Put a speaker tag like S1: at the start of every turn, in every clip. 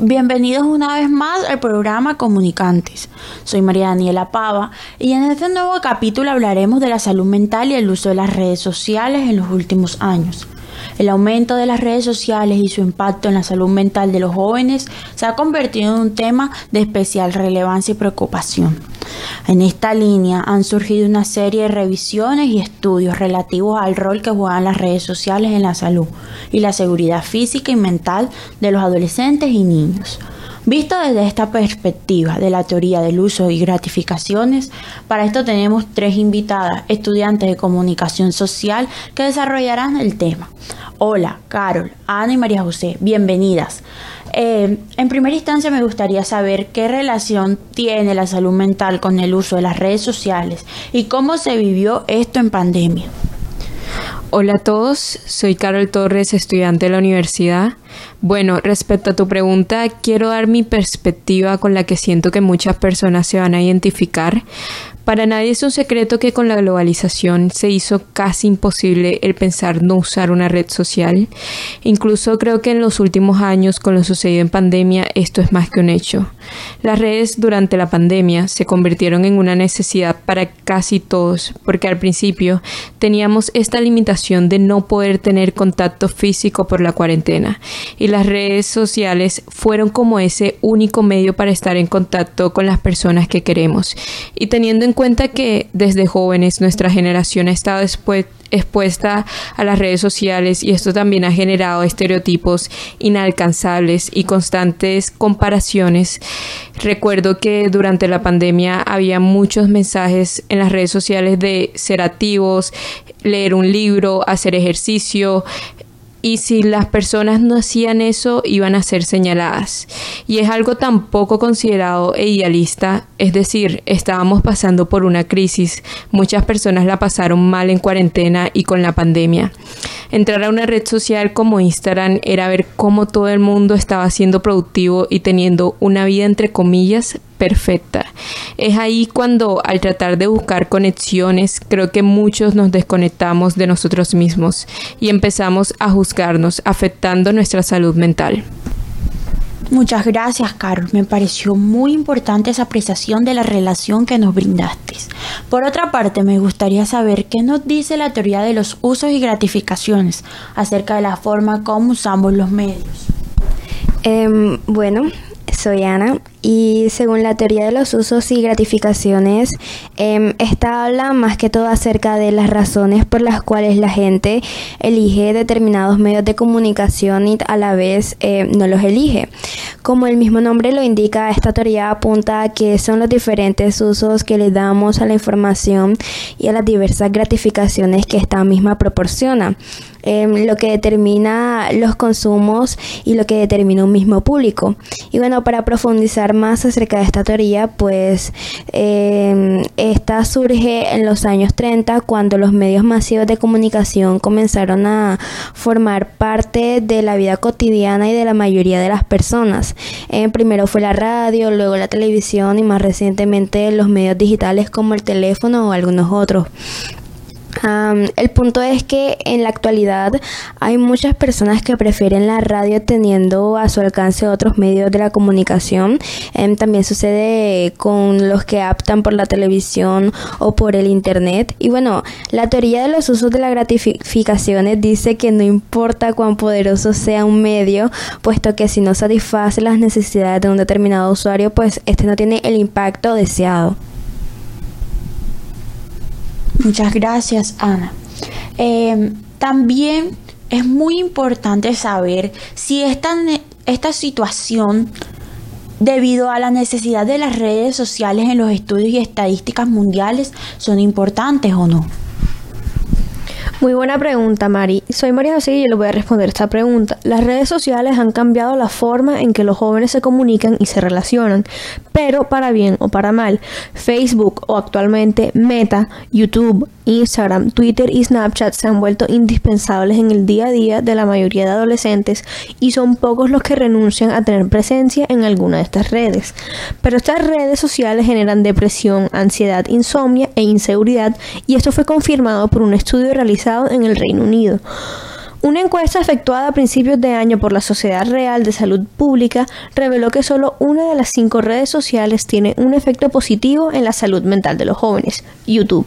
S1: Bienvenidos una vez más al programa Comunicantes. Soy María Daniela Pava y en este nuevo capítulo hablaremos de la salud mental y el uso de las redes sociales en los últimos años. El aumento de las redes sociales y su impacto en la salud mental de los jóvenes se ha convertido en un tema de especial relevancia y preocupación. En esta línea han surgido una serie de revisiones y estudios relativos al rol que juegan las redes sociales en la salud y la seguridad física y mental de los adolescentes y niños. Visto desde esta perspectiva de la teoría del uso y gratificaciones, para esto tenemos tres invitadas, estudiantes de comunicación social, que desarrollarán el tema. Hola, Carol, Ana y María José, bienvenidas. Eh, en primera instancia me gustaría saber qué relación tiene la salud mental con el uso de las redes sociales y cómo se vivió esto en pandemia.
S2: Hola a todos, soy Carol Torres, estudiante de la universidad. Bueno, respecto a tu pregunta, quiero dar mi perspectiva con la que siento que muchas personas se van a identificar. Para nadie es un secreto que con la globalización se hizo casi imposible el pensar no usar una red social. Incluso creo que en los últimos años, con lo sucedido en pandemia, esto es más que un hecho. Las redes durante la pandemia se convirtieron en una necesidad para casi todos, porque al principio teníamos esta limitación de no poder tener contacto físico por la cuarentena, y las redes sociales fueron como ese único medio para estar en contacto con las personas que queremos. Y teniendo en cuenta que desde jóvenes nuestra generación ha estado expuesta a las redes sociales y esto también ha generado estereotipos inalcanzables y constantes comparaciones. Recuerdo que durante la pandemia había muchos mensajes en las redes sociales de ser activos, leer un libro, hacer ejercicio, y si las personas no hacían eso iban a ser señaladas. Y es algo tan poco considerado e idealista, es decir, estábamos pasando por una crisis, muchas personas la pasaron mal en cuarentena y con la pandemia. Entrar a una red social como Instagram era ver cómo todo el mundo estaba siendo productivo y teniendo una vida entre comillas perfecta. Es ahí cuando al tratar de buscar conexiones creo que muchos nos desconectamos de nosotros mismos y empezamos a juzgarnos afectando nuestra salud mental.
S1: Muchas gracias, Carol. Me pareció muy importante esa apreciación de la relación que nos brindaste. Por otra parte, me gustaría saber qué nos dice la teoría de los usos y gratificaciones acerca de la forma como usamos los medios.
S3: Em, bueno, soy Ana y según la teoría de los usos y gratificaciones, eh, esta habla más que todo acerca de las razones por las cuales la gente elige determinados medios de comunicación y a la vez eh, no los elige. Como el mismo nombre lo indica, esta teoría apunta a que son los diferentes usos que le damos a la información y a las diversas gratificaciones que esta misma proporciona. Em, lo que determina los consumos y lo que determina un mismo público. Y bueno, para profundizar más acerca de esta teoría, pues em, esta surge en los años 30 cuando los medios masivos de comunicación comenzaron a formar parte de la vida cotidiana y de la mayoría de las personas. Eh, primero fue la radio, luego la televisión y más recientemente los medios digitales como el teléfono o algunos otros el punto es que en la actualidad hay muchas personas que prefieren la radio teniendo a su alcance otros medios de la comunicación. Em, también sucede con los que aptan por la televisión o por el internet. Y bueno, la teoría de los usos de las gratificaciones dice que no importa cuán poderoso sea un medio, puesto que si no satisface las necesidades de un determinado usuario, pues este no tiene el impacto deseado.
S1: Muchas gracias, Ana. Eh, también es muy importante saber si esta, esta situación, debido a la necesidad de las redes sociales en los estudios y estadísticas mundiales, son importantes o no.
S4: Muy buena pregunta, Mari. Soy María José y yo le voy a responder esta pregunta. Las redes sociales han cambiado la forma en que los jóvenes se comunican y se relacionan, pero para bien o para mal. Facebook o actualmente Meta, YouTube, Instagram, Twitter y Snapchat se han vuelto indispensables en el día a día de la mayoría de adolescentes y son pocos los que renuncian a tener presencia en alguna de estas redes. Pero estas redes sociales generan depresión, ansiedad, insomnia e inseguridad y esto fue confirmado por un estudio realizado en el Reino Unido. Una encuesta efectuada a principios de año por la Sociedad Real de Salud Pública reveló que solo una de las cinco redes sociales tiene un efecto positivo en la salud mental de los jóvenes, YouTube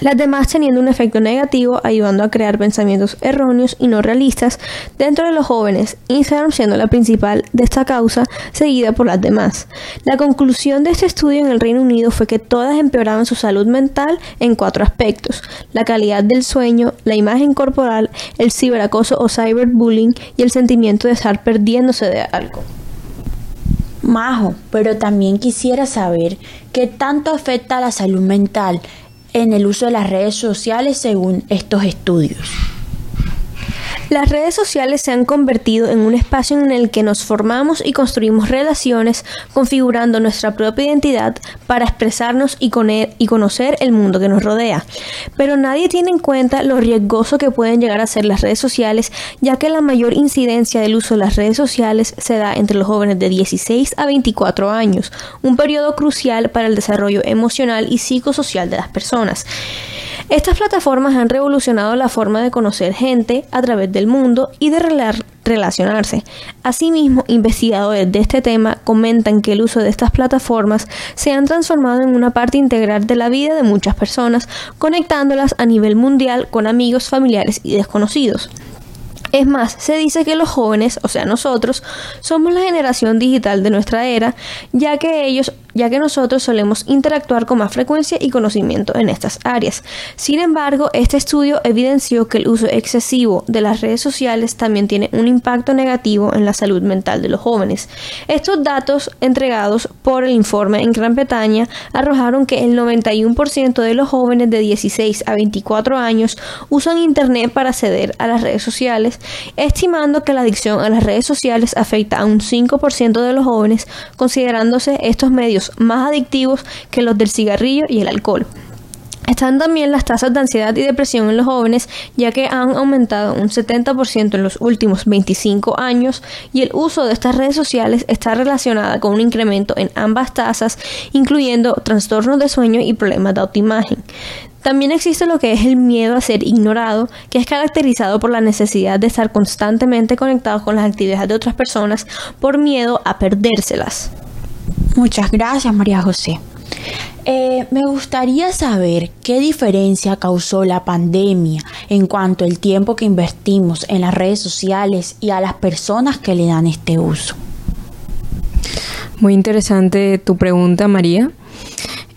S4: las demás teniendo un efecto negativo, ayudando a crear pensamientos erróneos y no realistas dentro de los jóvenes, Instagram siendo la principal de esta causa, seguida por las demás. La conclusión de este estudio en el Reino Unido fue que todas empeoraban su salud mental en cuatro aspectos, la calidad del sueño, la imagen corporal, el ciberacoso o cyberbullying y el sentimiento de estar perdiéndose de algo.
S1: Majo, pero también quisiera saber qué tanto afecta a la salud mental en el uso de las redes sociales según estos estudios.
S4: Las redes sociales se han convertido en un espacio en el que nos formamos y construimos relaciones, configurando nuestra propia identidad para expresarnos y, conocer el mundo que nos rodea. Pero nadie tiene en cuenta lo riesgoso que pueden llegar a ser las redes sociales, ya que la mayor incidencia del uso de las redes sociales se da entre los jóvenes de 16 a 24 años, un periodo crucial para el desarrollo emocional y psicosocial de las personas. Estas plataformas han revolucionado la forma de conocer gente a través del mundo y de relacionarse. Asimismo, investigadores de este tema comentan que el uso de estas plataformas se han transformado en una parte integral de la vida de muchas personas, conectándolas a nivel mundial con amigos, familiares y desconocidos. Es más, se dice que los jóvenes, o sea nosotros, somos la generación digital de nuestra era, ya que ellos ya que nosotros solemos interactuar con más frecuencia y conocimiento en estas áreas. Sin embargo, este estudio evidenció que el uso excesivo de las redes sociales también tiene un impacto negativo en la salud mental de los jóvenes. Estos datos entregados por el informe en Gran Bretaña arrojaron que el 91% de los jóvenes de 16 a 24 años usan Internet para acceder a las redes sociales, estimando que la adicción a las redes sociales afecta a un 5% de los jóvenes, considerándose estos medios más adictivos que los del cigarrillo y el alcohol. Están también las tasas de ansiedad y depresión en los jóvenes, ya que han aumentado un 70% en los últimos 25 años y el uso de estas redes sociales está relacionada con un incremento en ambas tasas, incluyendo trastornos de sueño y problemas de autoimagen. También existe lo que es el miedo a ser ignorado, que es caracterizado por la necesidad de estar constantemente conectado con las actividades de otras personas por miedo a perdérselas.
S1: Muchas gracias, María José. Eh, me gustaría saber qué diferencia causó la pandemia en cuanto al tiempo que invertimos en las redes sociales y a las personas que le dan este uso.
S2: Muy interesante tu pregunta, María.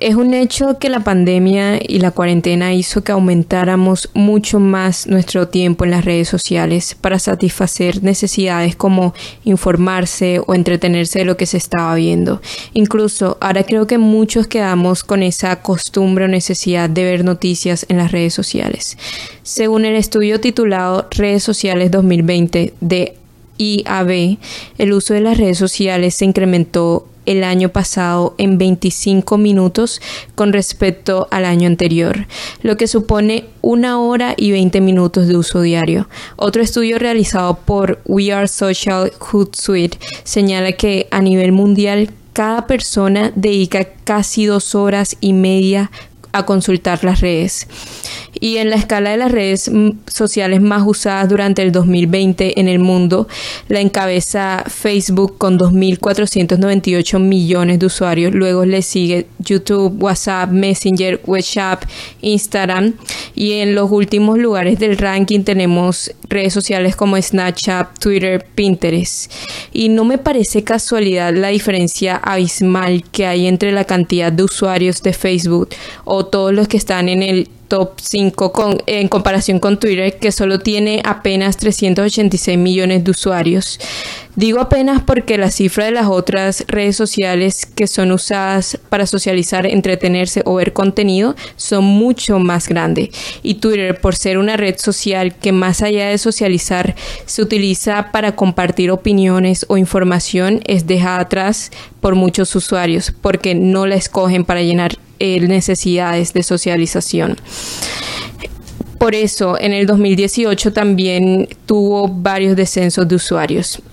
S2: Es un hecho que la pandemia y la cuarentena hizo que aumentáramos mucho más nuestro tiempo en las redes sociales para satisfacer necesidades como informarse o entretenerse de lo que se estaba viendo. Incluso ahora creo que muchos quedamos con esa costumbre o necesidad de ver noticias en las redes sociales. Según el estudio titulado Redes Sociales 2020 de IAB, el uso de las redes sociales se incrementó el año pasado en 25 minutos con respecto al año anterior, lo que supone una hora y 20 minutos de uso diario. Otro estudio realizado por We Are Social Hootsuite señala que a nivel mundial cada persona dedica casi dos horas y media a consultar las redes. Y en la escala de las redes sociales más usadas durante el 2020 en el mundo, la encabeza Facebook con 2.498 millones de usuarios. Luego le sigue YouTube, WhatsApp, Messenger, WhatsApp, Instagram. Y en los últimos lugares del ranking tenemos redes sociales como Snapchat, Twitter, Pinterest. Y no me parece casualidad la diferencia abismal que hay entre la cantidad de usuarios de Facebook o todos los que están en el top 5 con, en comparación con Twitter, que solo tiene apenas 386 millones de usuarios. Digo apenas porque la cifra de las otras redes sociales que son usadas para socializar, entretenerse o ver contenido son mucho más grandes. Y Twitter, por ser una red social que más allá de socializar se utiliza para compartir opiniones o información, es dejada atrás por muchos usuarios porque no la escogen para llenar eh, necesidades de socialización. Por eso, en el 2018 también tuvo varios descensos de usuarios.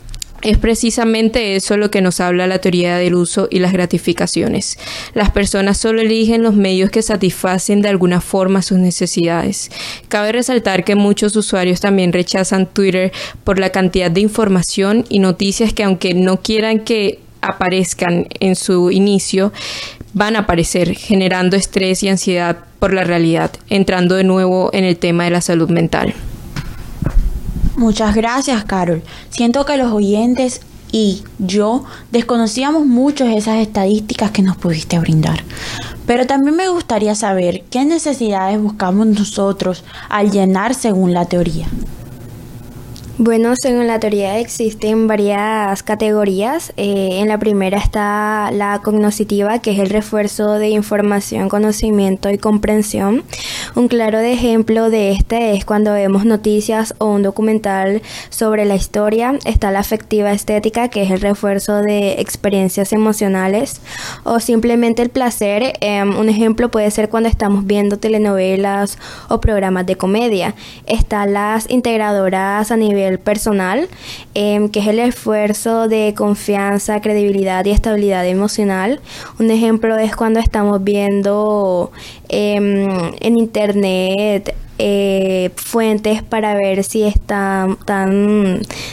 S2: Es precisamente eso lo que nos habla la teoría del uso y las gratificaciones. Las personas solo eligen los medios que satisfacen de alguna forma sus necesidades. Cabe resaltar que muchos usuarios también rechazan Twitter por la cantidad de información y noticias que aunque no quieran que aparezcan en su inicio, van a aparecer generando estrés y ansiedad por la realidad, entrando de nuevo en el tema de la salud mental.
S1: Muchas gracias, Carol. Siento que los oyentes y yo desconocíamos muchas de esas estadísticas que nos pudiste brindar. Pero también me gustaría saber qué necesidades buscamos nosotros al llenar según la teoría.
S3: Bueno, según la teoría existen varias categorías. Eh, en la primera está la cognoscitiva, que es el refuerzo de información, conocimiento y comprensión. Un claro ejemplo de este es cuando vemos noticias o un documental sobre la historia. Está la afectiva estética, que es el refuerzo de experiencias emocionales o simplemente el placer. Em, un ejemplo puede ser cuando estamos viendo telenovelas o programas de comedia. Están las integradoras a nivel personal, em, que es el esfuerzo de confianza, credibilidad y estabilidad emocional. Un ejemplo es cuando estamos viendo em, en internet eh, fuentes para ver si están,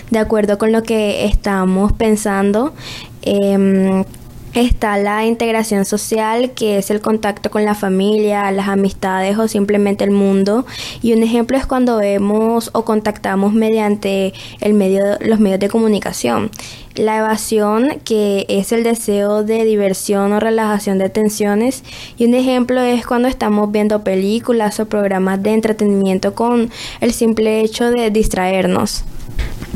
S3: de acuerdo con lo que estamos pensando. Está la integración social, que es el contacto con la familia, las amistades o simplemente el mundo. Y un ejemplo es cuando vemos o contactamos mediante el medio, los medios de comunicación. La evasión, que es el deseo de diversión o relajación de tensiones. Y un ejemplo es cuando estamos viendo películas o programas de entretenimiento con el simple hecho de distraernos.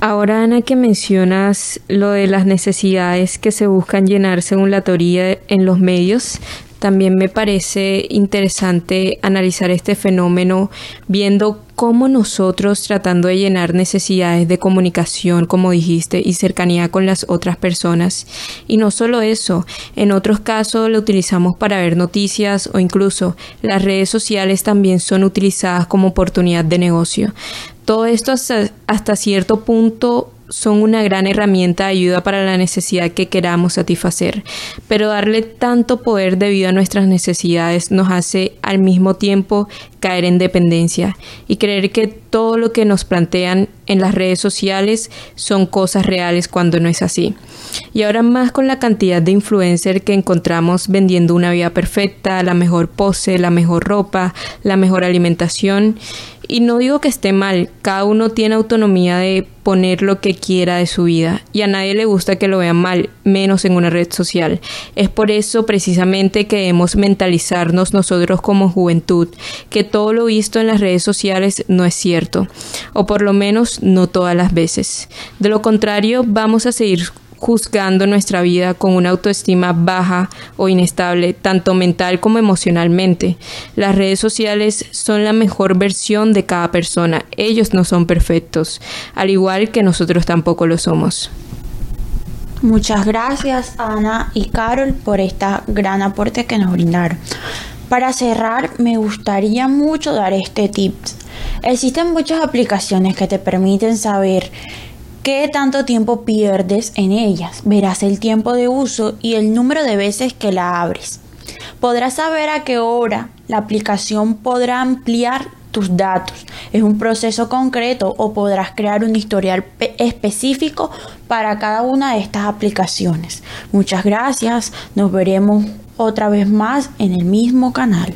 S2: Ahora, Ana, que mencionas lo de las necesidades que se buscan llenar según la teoría en los medios, también me parece interesante analizar este fenómeno viendo cómo nosotros tratando de llenar necesidades de comunicación, como dijiste, y cercanía con las otras personas. Y no solo eso, en otros casos lo utilizamos para ver noticias o incluso las redes sociales también son utilizadas como oportunidad de negocio. Todo esto hasta, cierto punto son una gran herramienta de ayuda para la necesidad que queramos satisfacer, pero darle tanto poder debido a nuestras necesidades nos hace al mismo tiempo caer en dependencia y creer que todo lo que nos plantean en las redes sociales son cosas reales cuando no es así. Y ahora más con la cantidad de influencers que encontramos vendiendo una vida perfecta, la mejor pose, la mejor ropa, la mejor alimentación y no digo que esté mal, cada uno tiene autonomía de poner lo que quiera de su vida y a nadie le gusta que lo vean mal, menos en una red social. Es por eso precisamente que debemos mentalizarnos nosotros como juventud que todo lo visto en las redes sociales no es cierto, o por lo menos no todas las veces. De lo contrario, vamos a seguir juzgando nuestra vida con una autoestima baja o inestable, tanto mental como emocionalmente. Las redes sociales son la mejor versión de cada persona. Ellos no son perfectos, al igual que nosotros tampoco lo somos.
S1: Muchas gracias Ana y Carol por esta gran aporte que nos brindaron. Para cerrar, me gustaría mucho dar este tip. Existen muchas aplicaciones que te permiten saber qué tanto tiempo pierdes en ellas. Verás el tiempo de uso y el número de veces que la abres. Podrás saber a qué hora la aplicación podrá ampliar tus datos. Es un proceso concreto o podrás crear un historial específico para cada una de estas aplicaciones. Muchas gracias. Nos veremos otra vez más en el mismo canal.